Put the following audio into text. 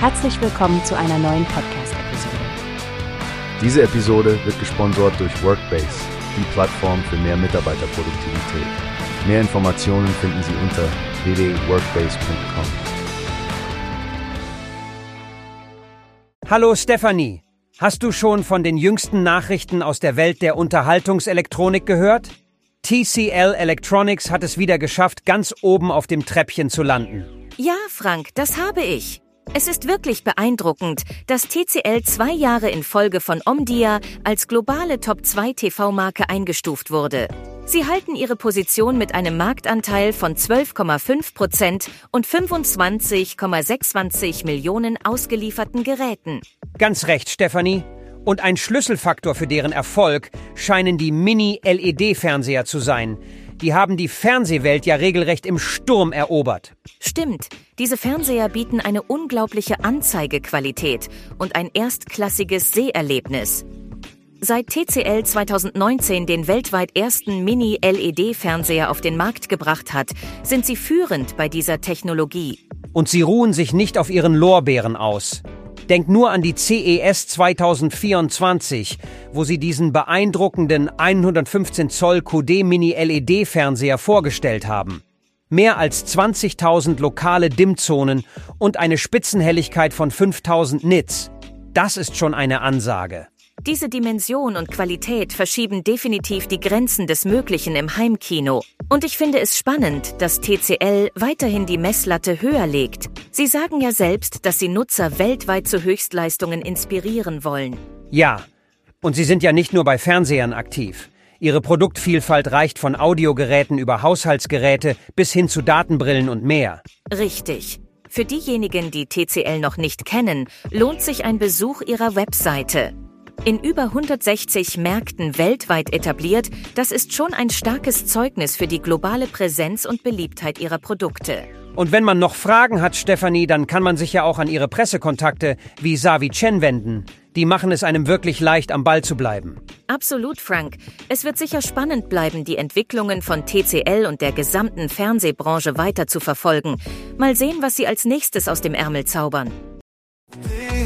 Herzlich willkommen zu einer neuen Podcast-Episode. Diese Episode wird gesponsert durch Workbase, die Plattform für mehr Mitarbeiterproduktivität. Mehr Informationen finden Sie unter www.workbase.com. Hallo Stephanie, hast du schon von den jüngsten Nachrichten aus der Welt der Unterhaltungselektronik gehört? TCL Electronics hat es wieder geschafft, ganz oben auf dem Treppchen zu landen. Ja, Frank, das habe ich. Es ist wirklich beeindruckend, dass TCL zwei Jahre in Folge von Omdia als globale Top-2 TV-Marke eingestuft wurde. Sie halten ihre Position mit einem Marktanteil von 12,5 Prozent und 25,26 Millionen ausgelieferten Geräten. Ganz recht, Stephanie. Und ein Schlüsselfaktor für deren Erfolg scheinen die Mini-LED-Fernseher zu sein. Die haben die Fernsehwelt ja regelrecht im Sturm erobert. Stimmt, diese Fernseher bieten eine unglaubliche Anzeigequalität und ein erstklassiges Seherlebnis. Seit TCL 2019 den weltweit ersten Mini-LED-Fernseher auf den Markt gebracht hat, sind sie führend bei dieser Technologie. Und sie ruhen sich nicht auf ihren Lorbeeren aus. Denk nur an die CES 2024, wo sie diesen beeindruckenden 115 Zoll QD Mini LED Fernseher vorgestellt haben. Mehr als 20.000 lokale Dimmzonen und eine Spitzenhelligkeit von 5000 Nits. Das ist schon eine Ansage. Diese Dimension und Qualität verschieben definitiv die Grenzen des Möglichen im Heimkino. Und ich finde es spannend, dass TCL weiterhin die Messlatte höher legt. Sie sagen ja selbst, dass sie Nutzer weltweit zu Höchstleistungen inspirieren wollen. Ja, und sie sind ja nicht nur bei Fernsehern aktiv. Ihre Produktvielfalt reicht von Audiogeräten über Haushaltsgeräte bis hin zu Datenbrillen und mehr. Richtig. Für diejenigen, die TCL noch nicht kennen, lohnt sich ein Besuch ihrer Webseite. In über 160 Märkten weltweit etabliert, das ist schon ein starkes Zeugnis für die globale Präsenz und Beliebtheit ihrer Produkte. Und wenn man noch Fragen hat, Stefanie, dann kann man sich ja auch an ihre Pressekontakte wie Savi Chen wenden. Die machen es einem wirklich leicht, am Ball zu bleiben. Absolut, Frank. Es wird sicher spannend bleiben, die Entwicklungen von TCL und der gesamten Fernsehbranche weiter zu verfolgen. Mal sehen, was sie als nächstes aus dem Ärmel zaubern.